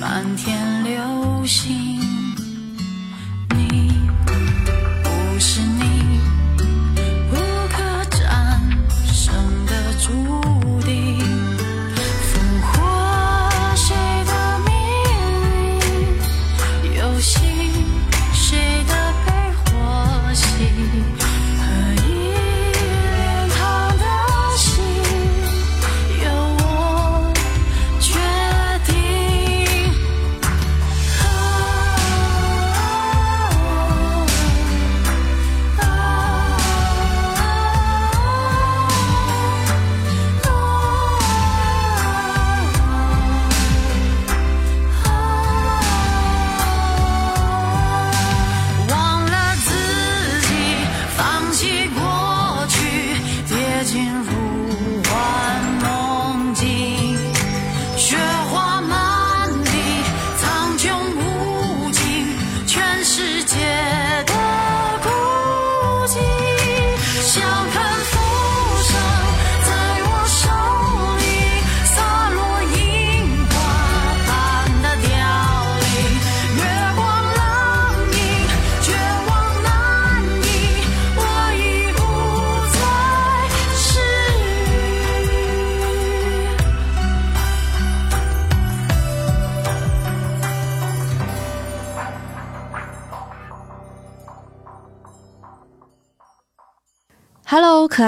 满天流星。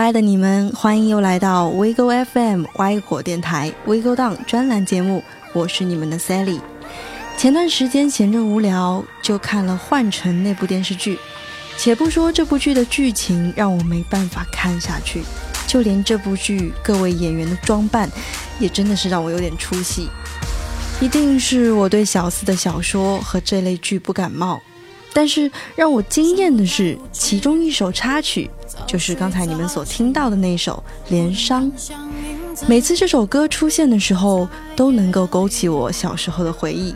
爱的你们，欢迎又来到 WeGo FM 歪果电台 WeGo Down 专栏节目，我是你们的 Sally。前段时间闲着无聊，就看了《幻城》那部电视剧。且不说这部剧的剧情让我没办法看下去，就连这部剧各位演员的装扮，也真的是让我有点出戏。一定是我对小四的小说和这类剧不感冒。但是让我惊艳的是，其中一首插曲，就是刚才你们所听到的那首《连殇》。每次这首歌出现的时候，都能够勾起我小时候的回忆，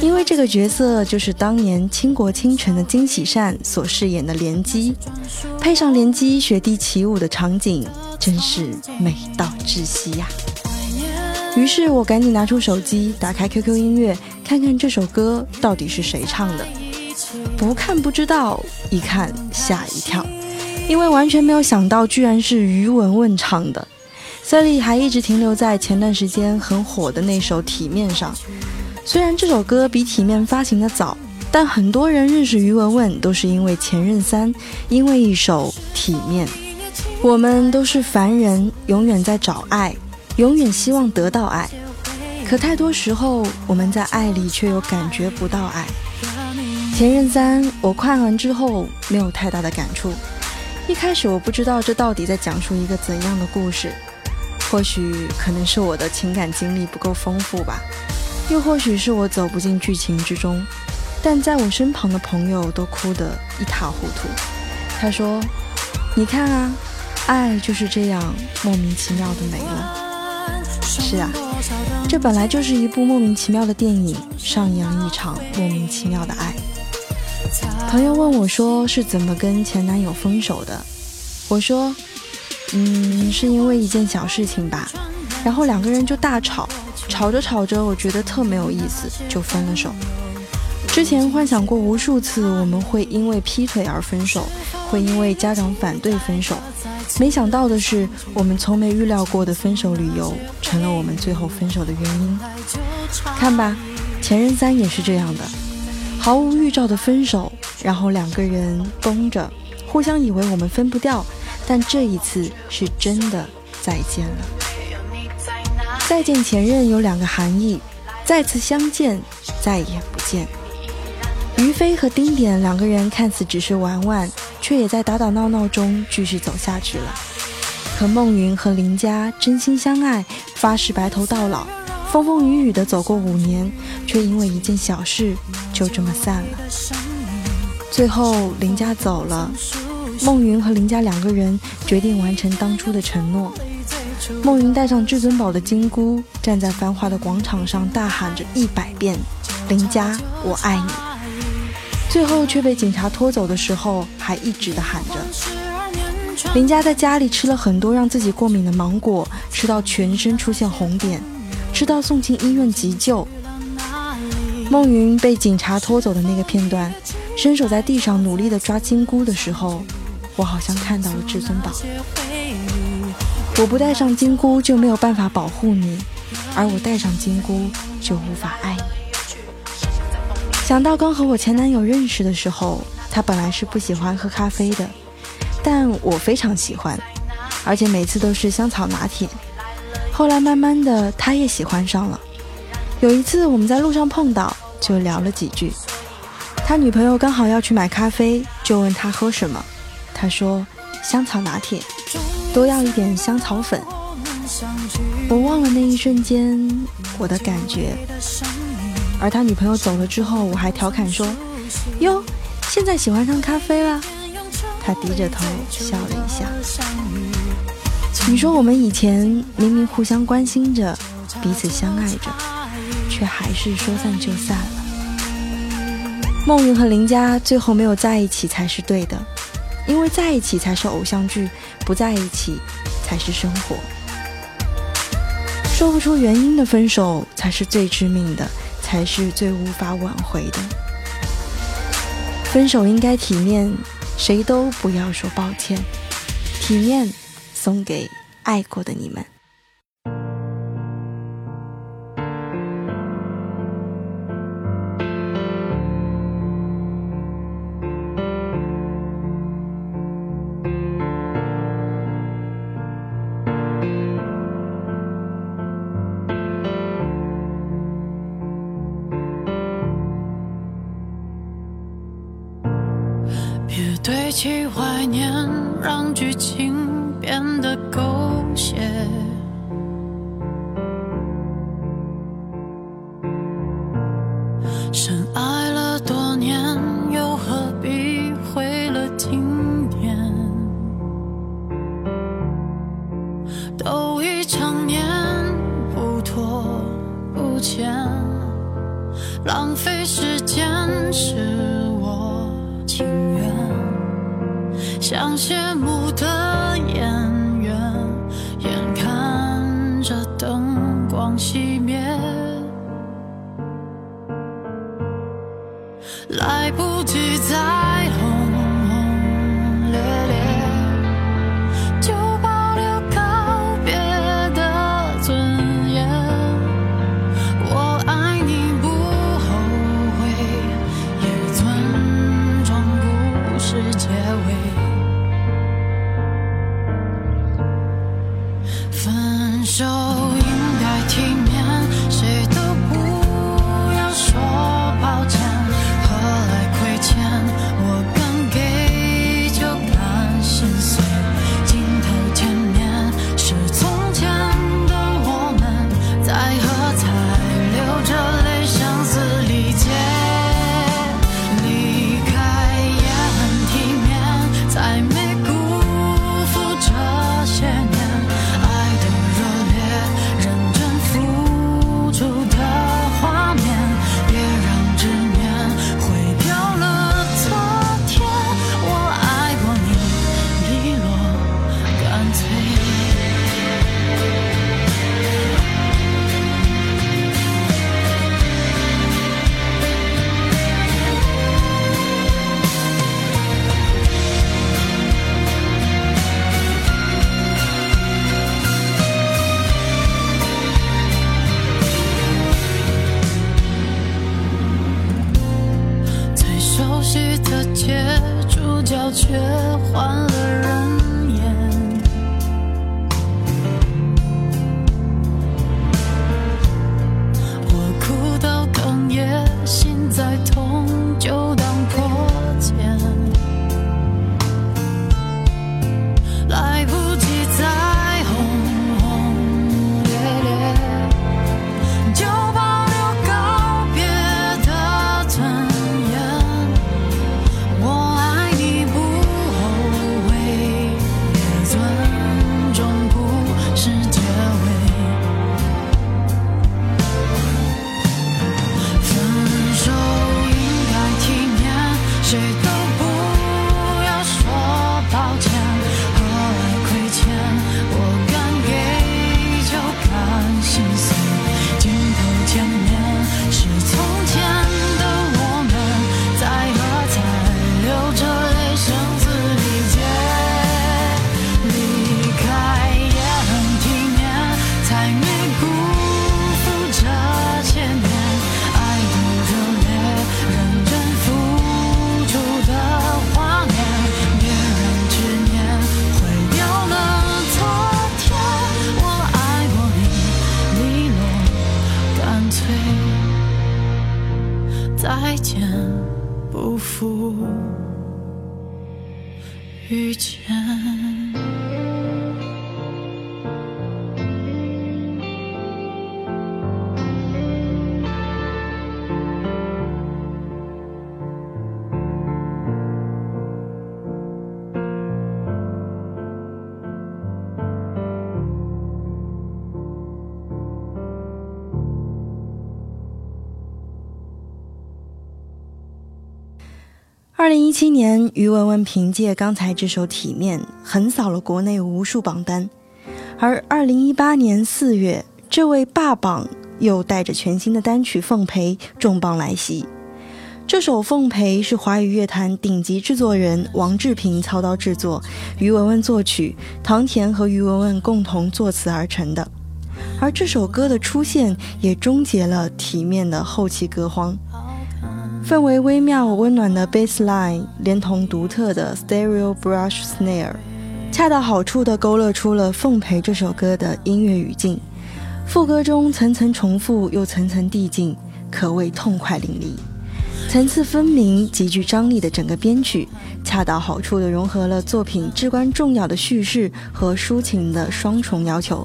因为这个角色就是当年倾国倾城的金喜善所饰演的莲姬，配上莲姬雪地起舞的场景，真是美到窒息呀、于是我赶紧拿出手机，打开 QQ 音乐，看看这首歌到底是谁唱的。不看不知道，一看吓一跳，因为完全没有想到，居然是于文文唱的。Sally 还一直停留在前段时间很火的那首《体面》上。虽然这首歌比《体面》发行的早，但很多人认识于文文都是因为《前任三》，因为一首《体面》。我们都是凡人，永远在找爱，永远希望得到爱。可太多时候，我们在爱里却又感觉不到爱。前任三，我看完之后没有太大的感触。一开始我不知道这到底在讲述一个怎样的故事，或许可能是我的情感经历不够丰富吧，又或许是我走不进剧情之中。但在我身旁的朋友都哭得一塌糊涂。他说：“你看啊，爱就是这样莫名其妙的没了。”是啊，这本来就是一部莫名其妙的电影，上演了一场莫名其妙的爱。朋友问我说是怎么跟前男友分手的，我说，嗯，是因为一件小事情吧，然后两个人就大吵，吵着吵着，我觉得特没有意思，就分了手。之前幻想过无数次我们会因为劈腿而分手，会因为家长反对分手，没想到的是，我们从没预料过的分手理由，成了我们最后分手的原因。看吧，前任三也是这样的，毫无预兆的分手，然后两个人绷着，互相以为我们分不掉，但这一次是真的再见了。再见前任有两个含义：再次相见，再也不见。于飞和丁点两个人看似只是玩玩，却也在打打闹闹中继续走下去了。可孟云和林佳真心相爱，发誓白头到老，风风雨雨的走过五年，却因为一件小事就这么散了。最后林佳走了，孟云和林佳两个人决定完成当初的承诺。孟云带上至尊宝的金箍，站在繁华的广场上，大喊着一百遍：“林佳，我爱你。”最后却被警察拖走的时候，还一直的喊着。林佳在家里吃了很多让自己过敏的芒果，吃到全身出现红点，吃到送进医院急救。孟云被警察拖走的那个片段，伸手在地上努力的抓金箍的时候，我好像看到了至尊宝。我不戴上金箍就没有办法保护你，而我戴上金箍就无法爱你。想到刚和我前男友认识的时候，他本来是不喜欢喝咖啡的，但我非常喜欢，而且每次都是香草拿铁。后来慢慢的，他也喜欢上了。有一次我们在路上碰到，就聊了几句。他女朋友刚好要去买咖啡，就问他喝什么，他说香草拿铁，多要一点香草粉。我忘了那一瞬间我的感觉。而他女朋友走了之后，我还调侃说：“哟，现在喜欢上咖啡了。”他低着头笑了一下。你说我们以前明明互相关心着，彼此相爱着，却还是说散就散了。孟云和林佳最后没有在一起才是对的，因为在一起才是偶像剧，不在一起才是生活。说不出原因的分手才是最致命的。才是最无法挽回的。分手应该体面，谁都不要说抱歉。体面，送给爱过的你们。别堆起怀念，让剧情二零一七年，于文文凭借刚才这首《体面》横扫了国内无数榜单，而二零一八年四月，这位霸榜又带着全新的单曲《奉陪》重磅来袭。这首《奉陪》是华语乐坛顶级制作人王志平操刀制作，于文文作曲，唐田和于文文共同作词而成的。而这首歌的出现，也终结了《体面》的后期歌荒。氛围微妙、温暖的 bass line，连同独特的 stereo brush snare，恰到好处地勾勒出了《奉陪》这首歌的音乐语境。副歌中层层重复又层层递进，可谓痛快淋漓。层次分明、极具张力的整个编曲，恰到好处地融合了作品至关重要的叙事和抒情的双重要求。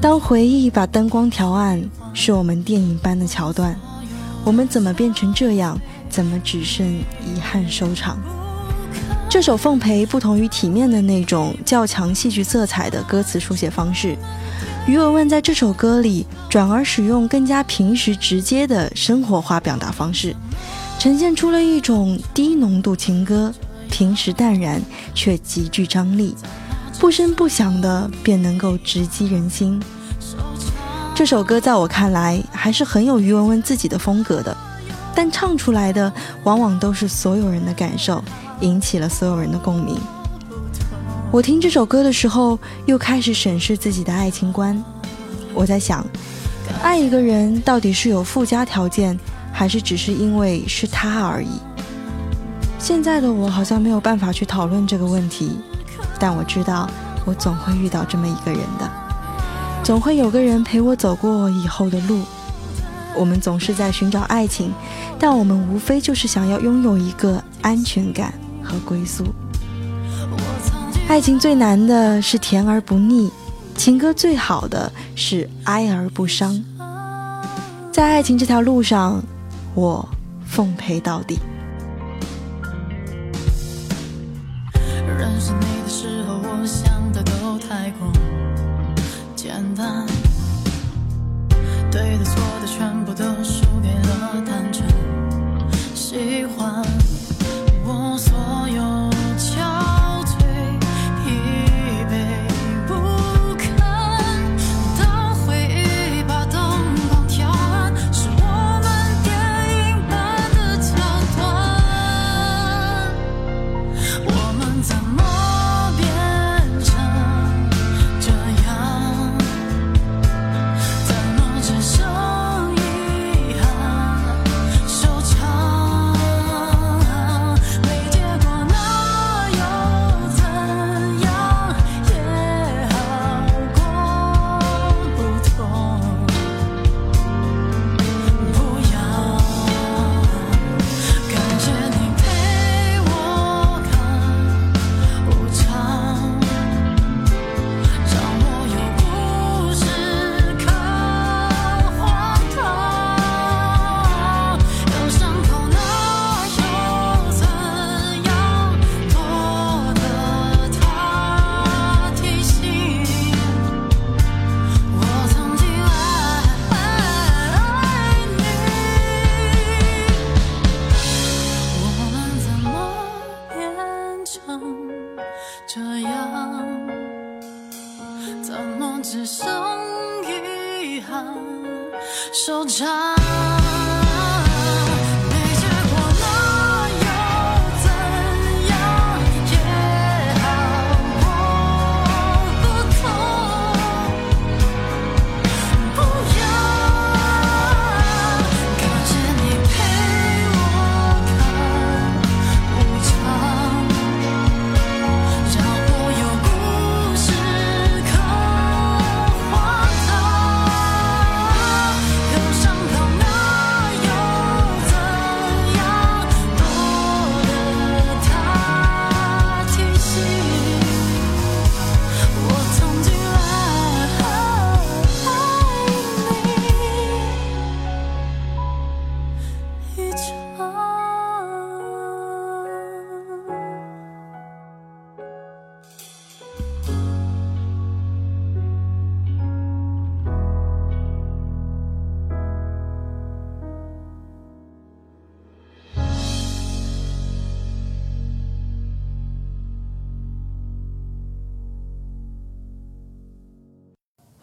当回忆把灯光调暗，是我们电影般的桥段。我们怎么变成这样？怎么只剩遗憾收场？这首《奉陪》不同于体面的那种较强戏剧色彩的歌词书写方式，于文文在这首歌里转而使用更加平实直接的生活化表达方式，呈现出了一种低浓度情歌，平时淡然却极具张力，不声不响的便能够直击人心。这首歌在我看来还是很有于文文自己的风格的，但唱出来的往往都是所有人的感受，引起了所有人的共鸣。我听这首歌的时候，又开始审视自己的爱情观。我在想，爱一个人到底是有附加条件，还是只是因为是他而已？现在的我好像没有办法去讨论这个问题，但我知道，我总会遇到这么一个人的。总会有个人陪我走过以后的路。我们总是在寻找爱情，但我们无非就是想要拥有一个安全感和归宿。爱情最难的是甜而不腻，情歌最好的是哀而不伤。在爱情这条路上，我奉陪到底。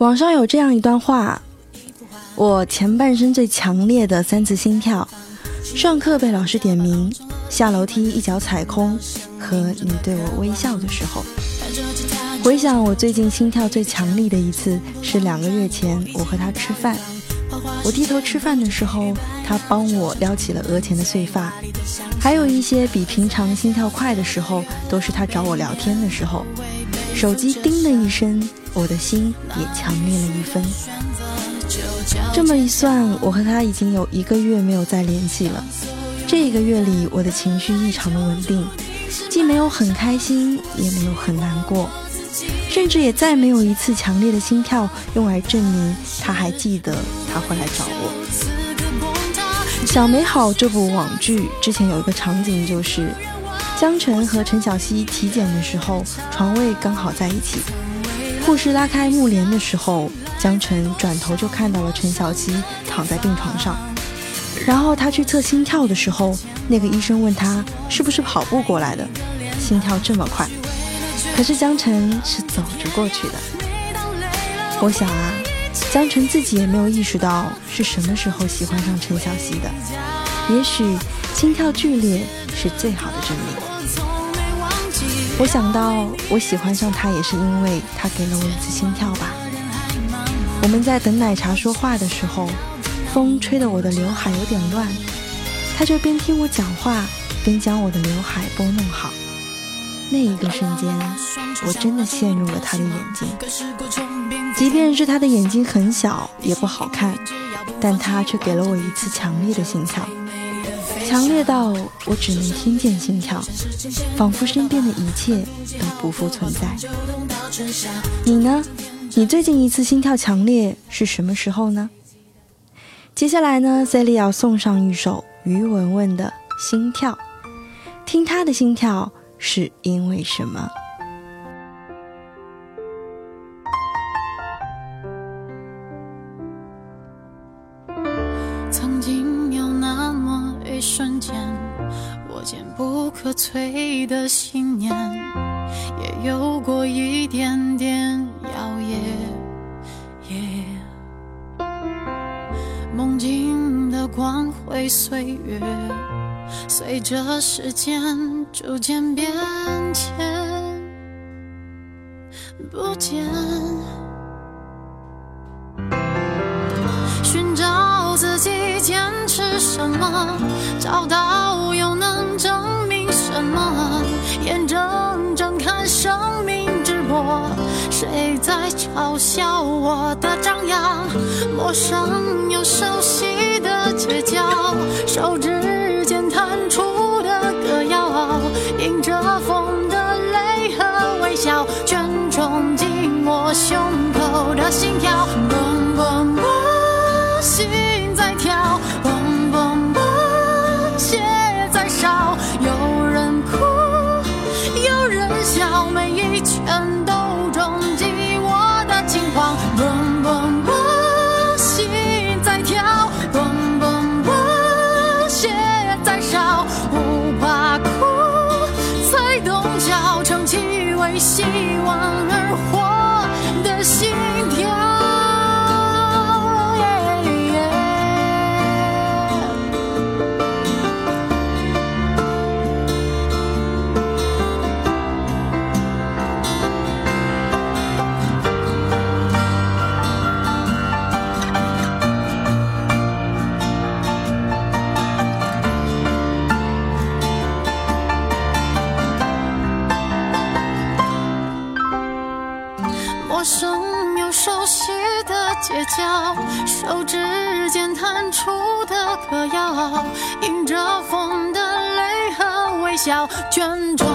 网上有这样一段话：我前半生最强烈的三次心跳，上课被老师点名，下楼梯一脚踩空，和你对我微笑的时候。回想我最近心跳最强烈的一次，是两个月前我和他吃饭，我低头吃饭的时候，他帮我撩起了额前的碎发。还有一些比平常心跳快的时候，都是他找我聊天的时候，手机叮的一声。我的心也强烈了一分。这么一算，我和他已经有一个月没有再联系了。这一个月里，我的情绪异常的稳定，既没有很开心，也没有很难过，甚至也再没有一次强烈的心跳用来证明他还记得他会来找我。小美好这部网剧之前有一个场景，就是江晨和陈小希体检的时候，床位刚好在一起。护士拉开幕帘的时候，江晨转头就看到了陈小希躺在病床上。然后他去测心跳的时候，那个医生问他是不是跑步过来的，心跳这么快。可是江晨是走着过去的。我想啊，江晨自己也没有意识到是什么时候喜欢上陈小希的。也许心跳剧烈是最好的证明。我想到，我喜欢上他也是因为他给了我一次心跳吧。我们在等奶茶说话的时候，风吹得我的刘海有点乱，他就边听我讲话边将我的刘海拨弄好。那一个瞬间，我真的陷入了他的眼睛。即便是他的眼睛很小，也不好看，但他却给了我一次强烈的心跳。强烈到我只能听见心跳，仿佛身边的一切都不复存在。你呢？你最近一次心跳强烈是什么时候呢？接下来呢，Sally 要送上一首于文文的《心跳》，听她的心跳是因为什么？可摧的信念，也有过一点点摇曳。梦境的光辉岁月，随着时间逐渐变迁，不见。寻找自己，坚持什么，找到嘲笑我的张扬？陌生又熟悉的街角，手指间弹出的歌谣，迎着风的泪和微笑，全冲进我胸口的心跳，希望而活。街角，手指间弹出的歌谣，迎着风的泪和微笑，全冲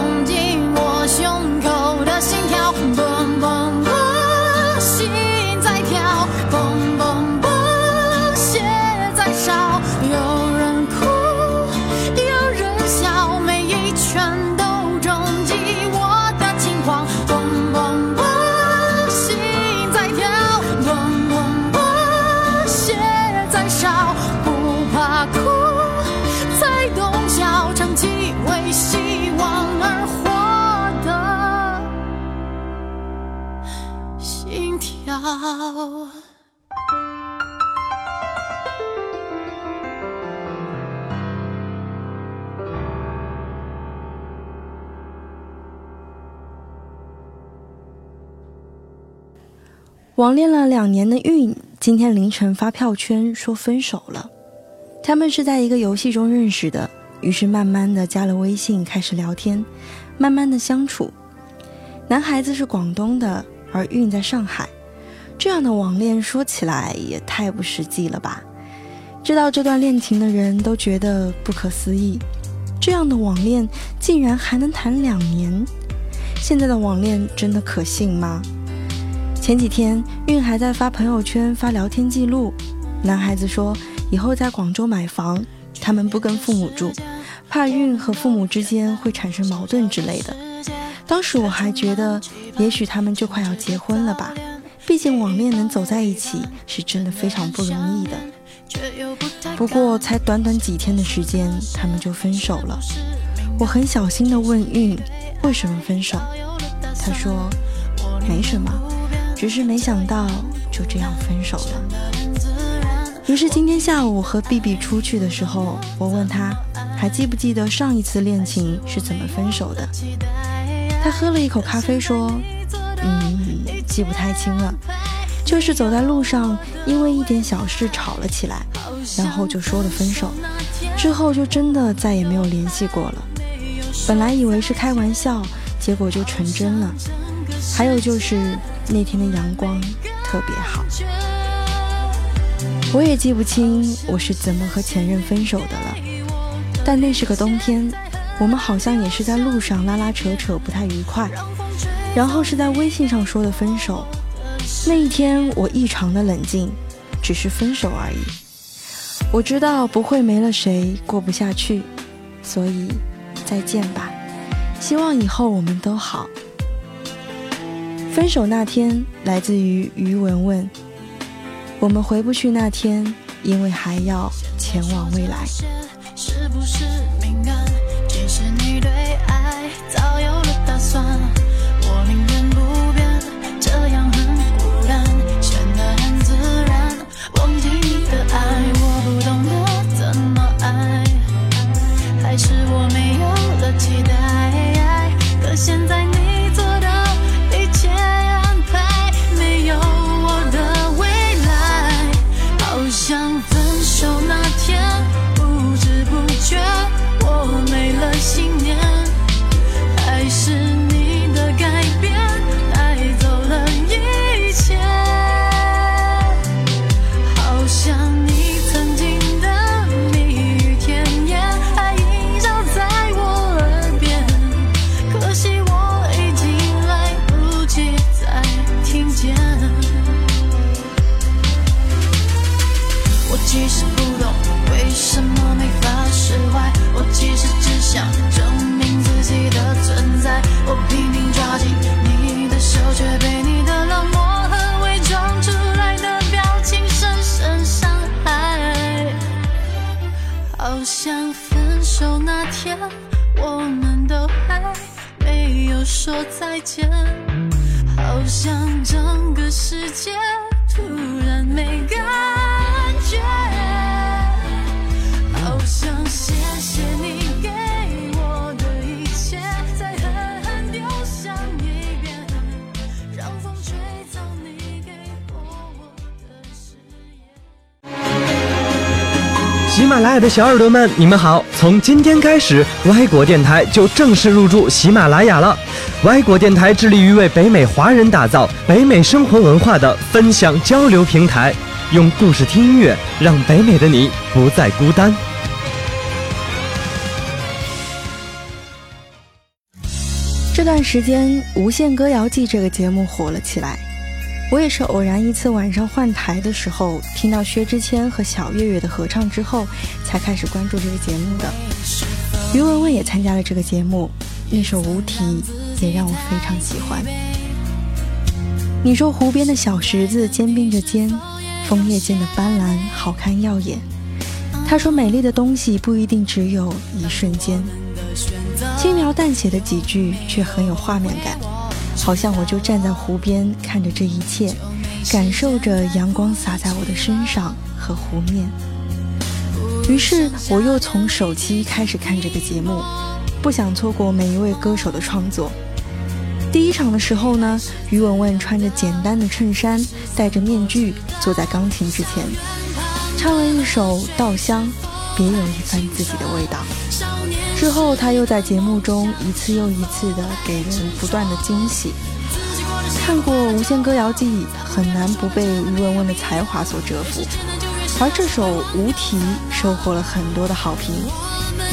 网恋了两年的韵，今天凌晨发票圈说分手了。他们是在一个游戏中认识的，于是慢慢的加了微信，开始聊天，慢慢的相处。男孩子是广东的，而韵在上海，这样的网恋说起来也太不实际了吧？知道这段恋情的人都觉得不可思议，这样的网恋竟然还能谈两年？现在的网恋真的可信吗？前几天，韵还在发朋友圈发聊天记录。男孩子说，以后在广州买房，他们不跟父母住，怕韵和父母之间会产生矛盾之类的。当时我还觉得，也许他们就快要结婚了吧。毕竟网恋能走在一起，是真的非常不容易的。不过才短短几天的时间，他们就分手了。我很小心地问韵，为什么分手？他说，没什么。只是没想到就这样分手了。于是今天下午和 B B 出去的时候，我问他还记不记得上一次恋情是怎么分手的？他喝了一口咖啡说：“嗯，记不太清了，就是走在路上，因为一点小事吵了起来，然后就说了分手，之后就真的再也没有联系过了。本来以为是开玩笑，结果就成真了。还有就是。”那天的阳光特别好，我也记不清我是怎么和前任分手的了。但那是个冬天，我们好像也是在路上拉拉扯扯，不太愉快，然后是在微信上说的分手。那一天我异常的冷静，只是分手而已。我知道不会没了谁过不下去，所以再见吧。希望以后我们都好。分手那天，来自于于文文。我们回不去那天，因为还要前往未来。是不是手那天再见，好像整个世界突然没喜马拉雅的小耳朵们，你们好！从今天开始，歪果电台就正式入驻喜马拉雅了。歪果电台致力于为北美华人打造北美生活文化的分享交流平台，用故事听音乐，让北美的你不再孤单。这段时间，《无限歌谣季》这个节目火了起来。我也是偶然一次晚上换台的时候，听到薛之谦和小岳岳的合唱之后，才开始关注这个节目的。于文文也参加了这个节目，那首《无题》。也让我非常喜欢。你说湖边的小石子肩并着肩，枫叶间的斑斓好看耀眼。他说美丽的东西不一定只有一瞬间。轻描淡写的几句，却很有画面感，好像我就站在湖边看着这一切，感受着阳光洒在我的身上和湖面。于是我又从手机开始看这个节目，不想错过每一位歌手的创作。第一场的时候呢，于文文穿着简单的衬衫，戴着面具，坐在钢琴之前，唱了一首《稻香》，别有一番自己的味道。之后，他又在节目中一次又一次的给人不断的惊喜。看过《无限歌谣季》，很难不被于文文的才华所折服。而这首《无题》收获了很多的好评，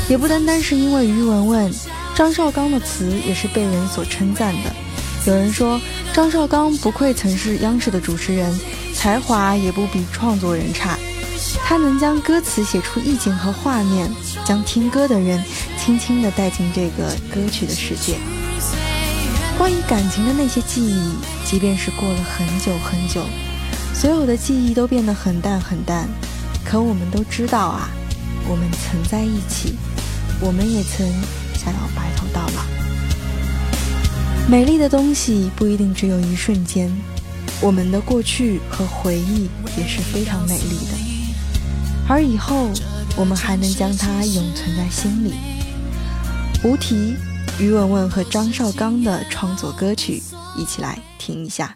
也不单单是因为于文文，张绍刚的词也是被人所称赞的。有人说，张绍刚不愧曾是央视的主持人，才华也不比创作人差。他能将歌词写出意境和画面，将听歌的人轻轻地带进这个歌曲的世界。关于感情的那些记忆，即便是过了很久很久。所有的记忆都变得很淡很淡，可我们都知道啊，我们曾在一起，我们也曾想要白头到老。美丽的东西不一定只有一瞬间，我们的过去和回忆也是非常美丽的，而以后我们还能将它永存在心里。无题，于文文和张绍刚的创作歌曲，一起来听一下。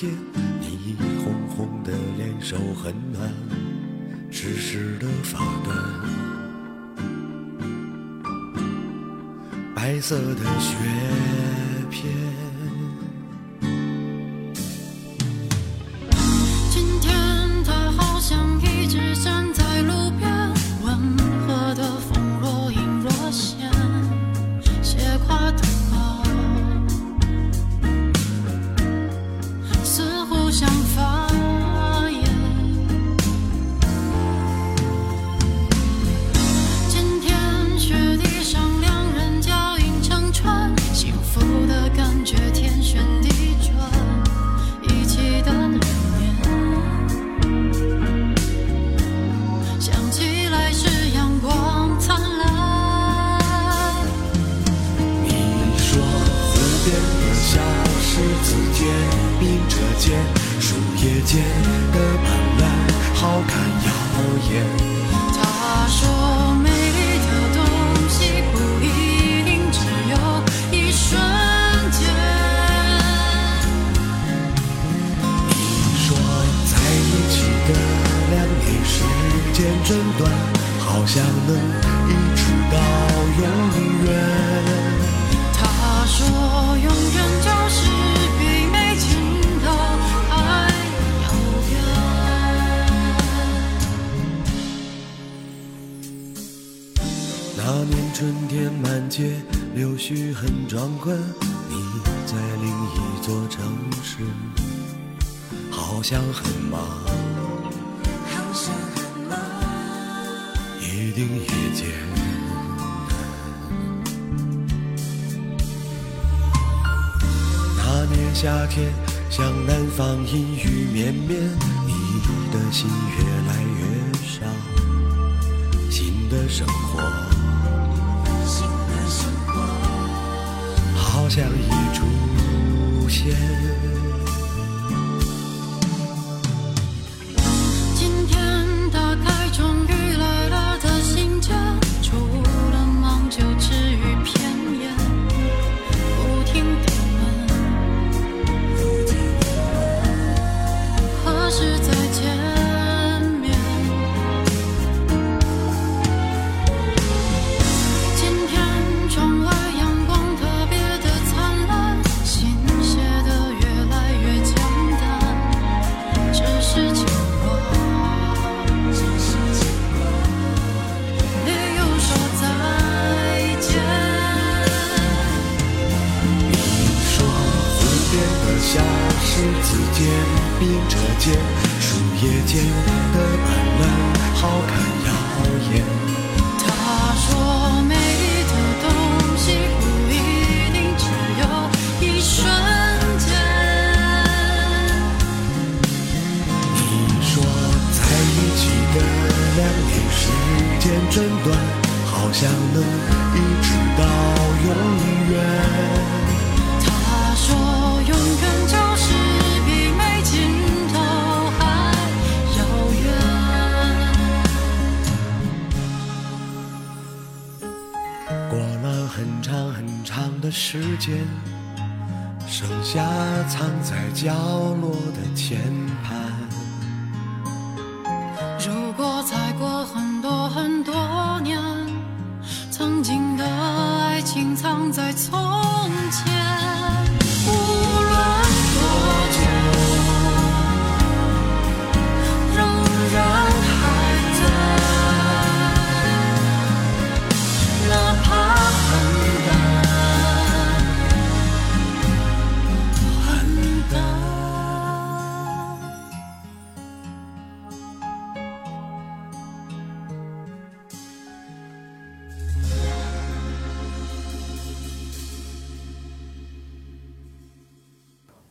天，你红红的脸，手很暖，湿湿的发端。白色的雪片。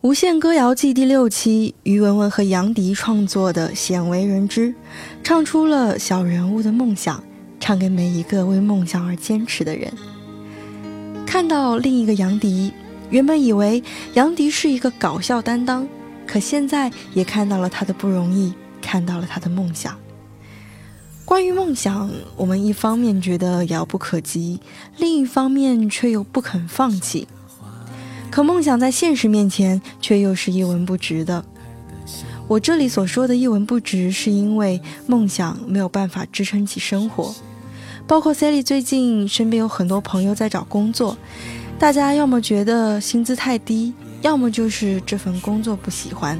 无限歌谣季》第六期，于文文和杨迪创作的《鲜为人知》，唱出了小人物的梦想，唱给每一个为梦想而坚持的人。看到另一个杨迪，原本以为杨迪是一个搞笑担当，可现在也看到了他的不容易，看到了他的梦想。关于梦想，我们一方面觉得遥不可及，另一方面却又不肯放弃。可梦想在现实面前却又是一文不值的。我这里所说的一文不值，是因为梦想没有办法支撑起生活。包括 Sally 最近身边有很多朋友在找工作，大家要么觉得薪资太低，要么就是这份工作不喜欢。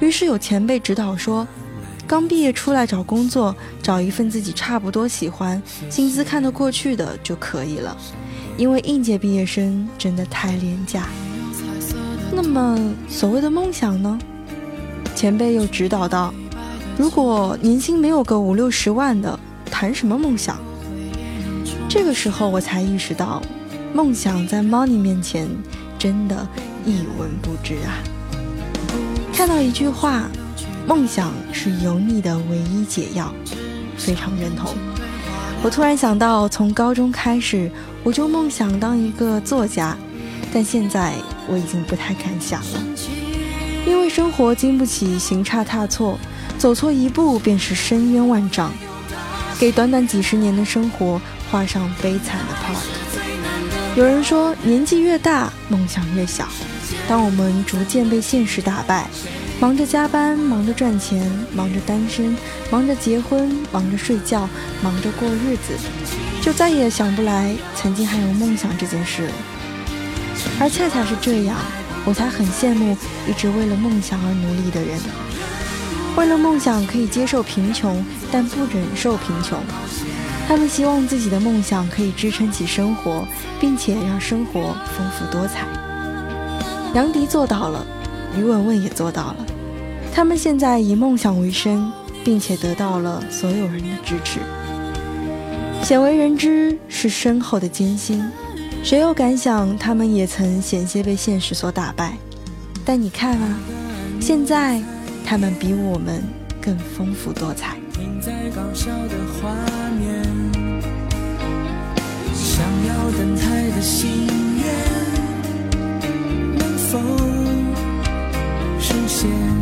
于是有前辈指导说，刚毕业出来找工作，找一份自己差不多喜欢、薪资看得过去的就可以了。因为应届毕业生真的太廉价。那么，所谓的梦想呢？前辈又指导道：如果年薪没有个五六十万的，谈什么梦想？这个时候我才意识到，梦想在 money 面前真的一文不值啊！看到一句话，梦想是油腻的唯一解药，非常认同。我突然想到，从高中开始，我就梦想当一个作家，但现在我已经不太敢想了，因为生活经不起行差踏错，走错一步便是深渊万丈，给短短几十年的生活画上悲惨的 part。有人说，年纪越大，梦想越小。当我们逐渐被现实打败，忙着加班，忙着赚钱，忙着单身，忙着结婚，忙着睡觉，忙着过日子，就再也想不来曾经还有梦想这件事了。而恰恰是这样，我才很羡慕一直为了梦想而努力的人。为了梦想可以接受贫穷，但不忍受贫穷。他们希望自己的梦想可以支撑起生活，并且让生活丰富多彩。杨迪做到了，于文文也做到了。他们现在以梦想为生，并且得到了所有人的支持。鲜为人知是深厚的艰辛，谁又敢想他们也曾险些被现实所打败？但你看啊，现在他们比我们更丰富多彩。停在搞笑的画面，想要等待的心愿，能否线？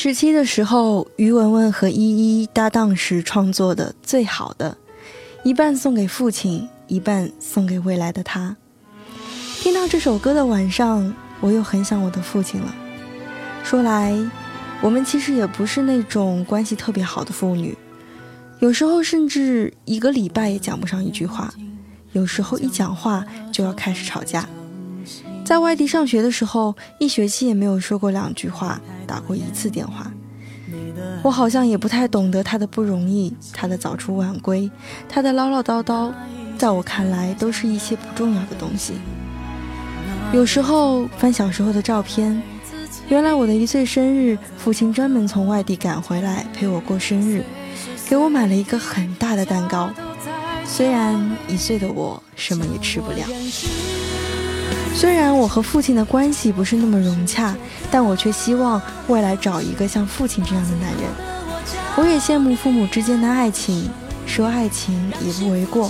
时期的时候，于文文和依依搭档时创作的《最好的》，一半送给父亲，一半送给未来的他。听到这首歌的晚上，我又很想我的父亲了。说来，我们其实也不是那种关系特别好的父女，有时候甚至一个礼拜也讲不上一句话，有时候一讲话就要开始吵架。在外地上学的时候，一学期也没有说过两句话，打过一次电话。我好像也不太懂得他的不容易，他的早出晚归，他的唠唠叨叨，在我看来都是一些不重要的东西。有时候翻小时候的照片，原来我的一岁生日，父亲专门从外地赶回来陪我过生日，给我买了一个很大的蛋糕。虽然一岁的我什么也吃不了。虽然我和父亲的关系不是那么融洽，但我却希望未来找一个像父亲这样的男人。我也羡慕父母之间的爱情，说爱情也不为过，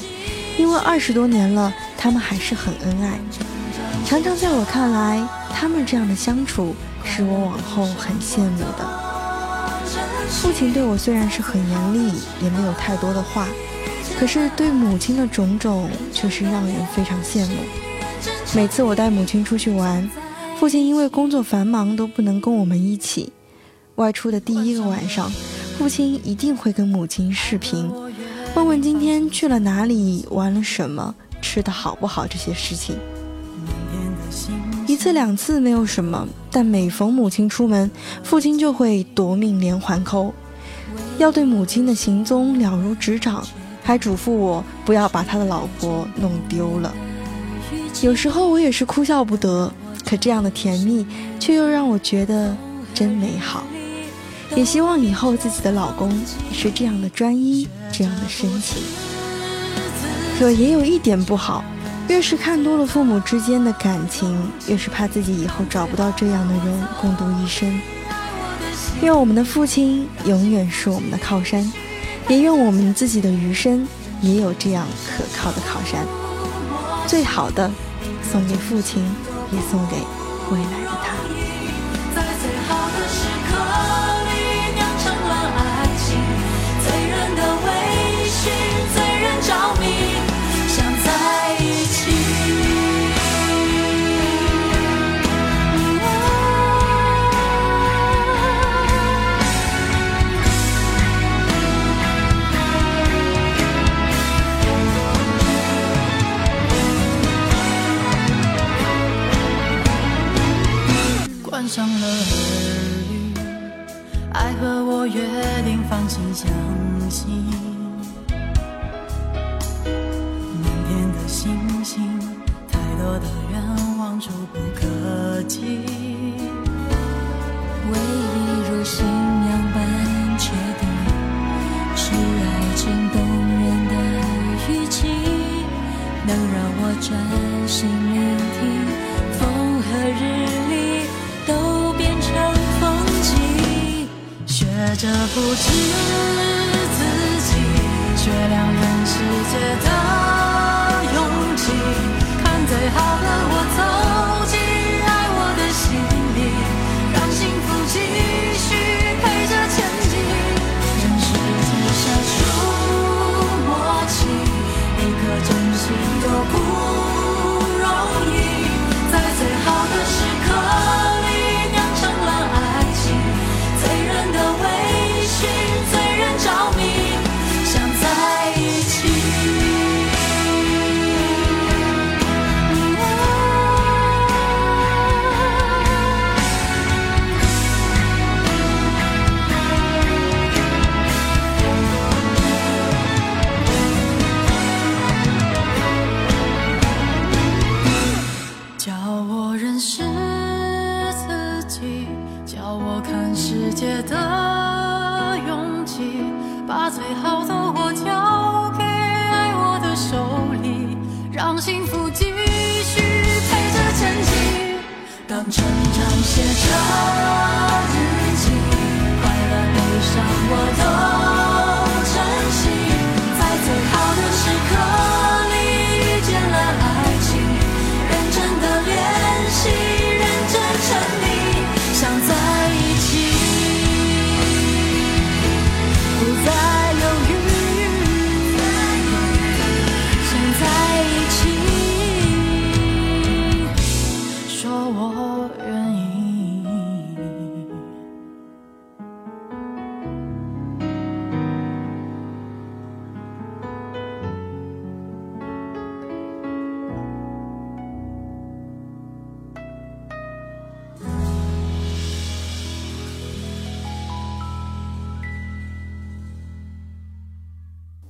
因为二十多年了，他们还是很恩爱。常常在我看来，他们这样的相处是我往后很羡慕的。父亲对我虽然是很严厉，也没有太多的话，可是对母亲的种种却是让人非常羡慕。每次我带母亲出去玩，父亲因为工作繁忙都不能跟我们一起。外出的第一个晚上，父亲一定会跟母亲视频，问问今天去了哪里，玩了什么，吃的好不好这些事情。一次两次没有什么，但每逢母亲出门，父亲就会夺命连环扣，要对母亲的行踪了如指掌，还嘱咐我不要把他的老婆弄丢了。有时候我也是哭笑不得，可这样的甜蜜却又让我觉得真美好。也希望以后自己的老公是这样的专一，这样的深情。可也有一点不好，越是看多了父母之间的感情，越是怕自己以后找不到这样的人共度一生。愿我们的父亲永远是我们的靠山，也愿我们自己的余生也有这样可靠的靠山。最好的。送给父亲，也送给未来上了耳语，爱和我约定放心相信。明天的星星，太多的愿望触不可及。唯一如信仰般确定，是爱情动人的语气，能让我专心学着不止自己，学两人世界的勇气，看最好的我走。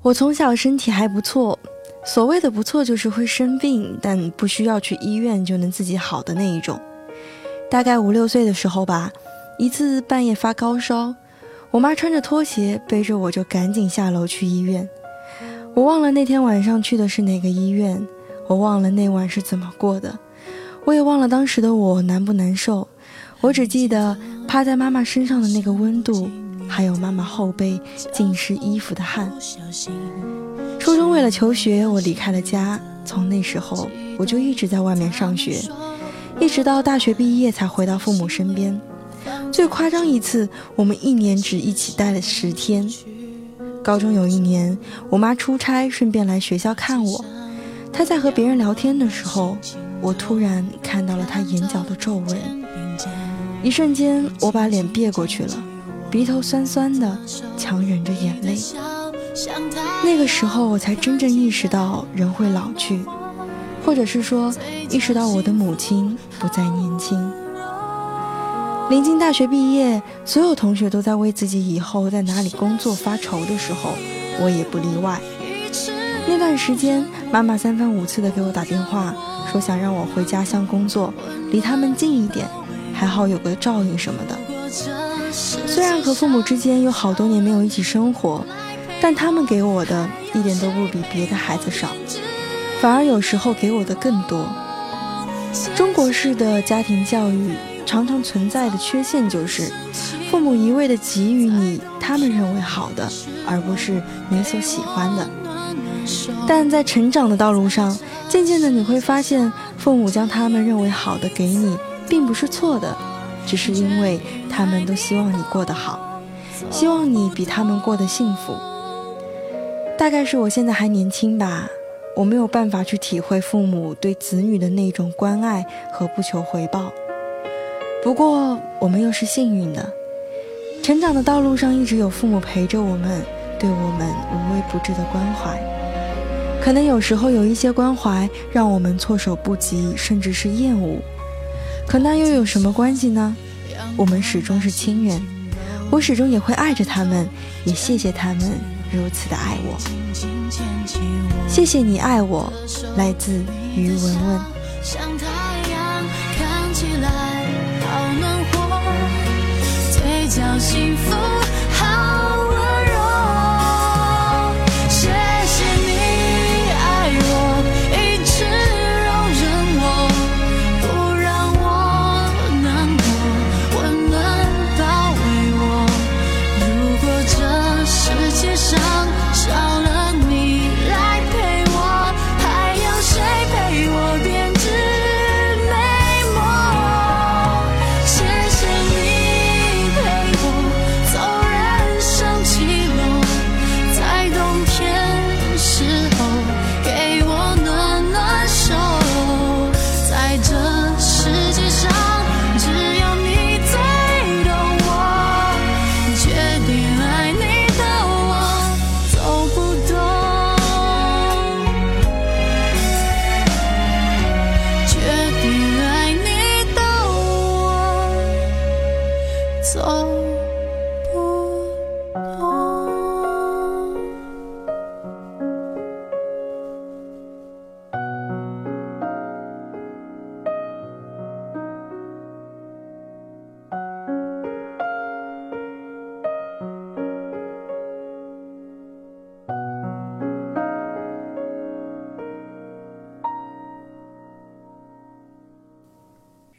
我从小身体还不错，所谓的不错就是会生病，但不需要去医院就能自己好的那一种。大概五六岁的时候吧，一次半夜发高烧，我妈穿着拖鞋背着我就赶紧下楼去医院。我忘了那天晚上去的是哪个医院，我忘了那晚是怎么过的，我也忘了当时的我难不难受。我只记得趴在妈妈身上的那个温度，还有妈妈后背浸湿衣服的汗。初中为了求学，我离开了家，从那时候我就一直在外面上学，一直到大学毕业才回到父母身边。最夸张一次，我们一年只一起待了十天。高中有一年，我妈出差，顺便来学校看我。她在和别人聊天的时候，我突然看到了她眼角的皱纹。一瞬间，我把脸别过去了，鼻头酸酸的，强忍着眼泪。那个时候，我才真正意识到人会老去，或者是说，意识到我的母亲不再年轻。临近大学毕业，所有同学都在为自己以后在哪里工作发愁的时候，我也不例外。那段时间，妈妈三番五次的给我打电话，说想让我回家乡工作，离他们近一点，还好有个照应什么的。虽然和父母之间有好多年没有一起生活，但他们给我的一点都不比别的孩子少，反而有时候给我的更多。中国式的家庭教育常常存在的缺陷就是，父母一味的给予你他们认为好的，而不是你所喜欢的。但在成长的道路上，渐渐的你会发现，父母将他们认为好的给你，并不是错的，只是因为他们都希望你过得好，希望你比他们过得幸福。大概是我现在还年轻吧，我没有办法去体会父母对子女的那种关爱和不求回报。不过我们又是幸运的，成长的道路上一直有父母陪着我们，对我们无微不至的关怀。可能有时候有一些关怀让我们措手不及，甚至是厌恶。可那又有什么关系呢？我们始终是亲人，我始终也会爱着他们，也谢谢他们如此的爱我。谢谢你爱我，来自于文文。像太阳，看起来好暖和，嘴角幸福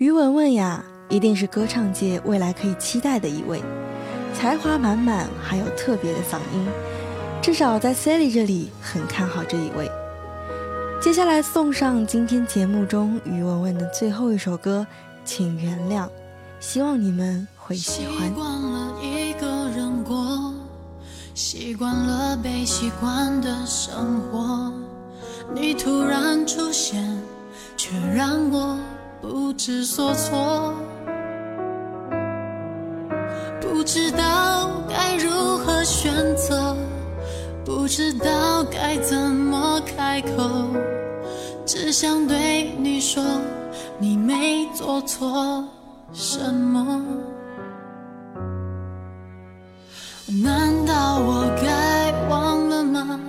于文文呀，一定是歌唱界未来可以期待的一位，才华满满，还有特别的嗓音，至少在 Sally 这里很看好这一位。接下来送上今天节目中于文文的最后一首歌，请原谅，希望你们会喜欢习。惯了一个人过，习惯了被习惯的生活。你突然出现，却让我不知所措。不知道该如何选择，不知道该怎么开口，只想对你说，你没做错什么。难道我该忘了吗？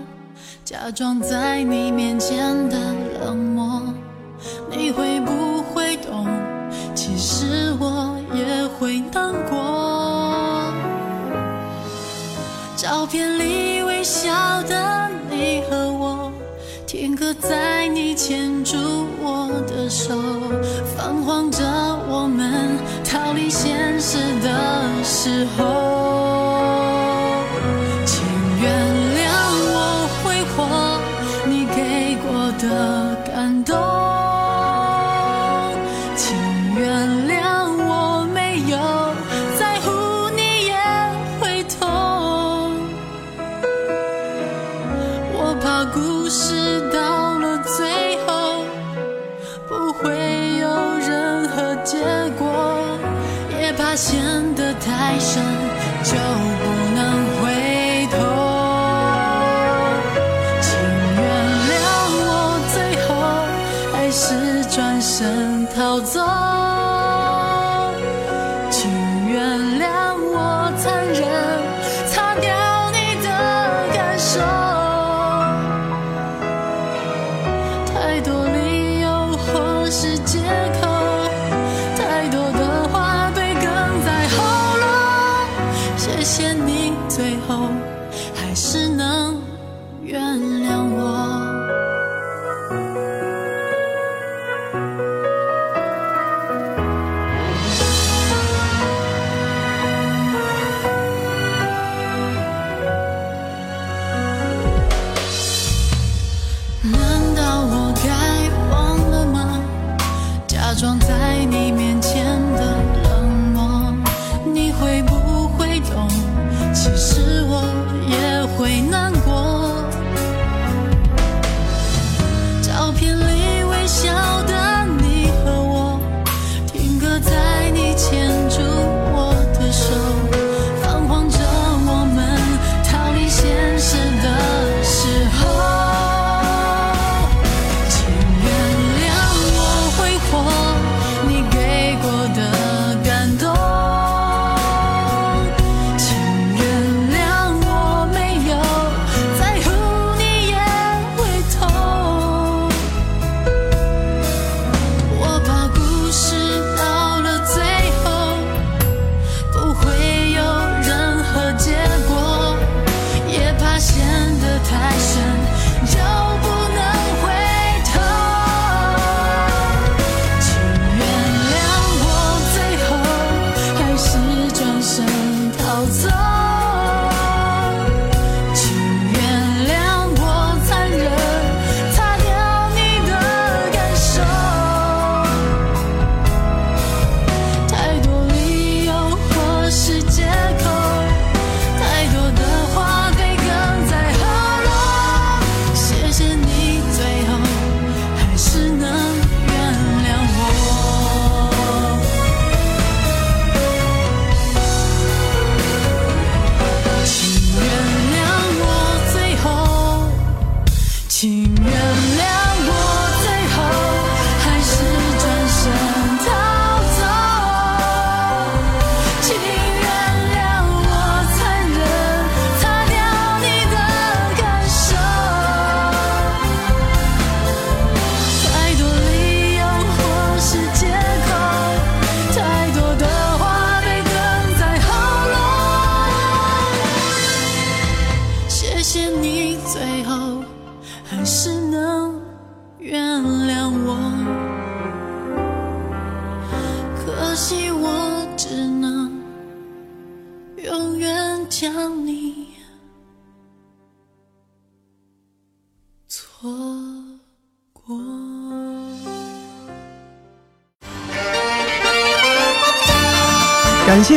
假装在你面前的冷漠，你会不片里微笑的你和我，停格在你牵住我的手，泛黄着我们逃离现实的时候。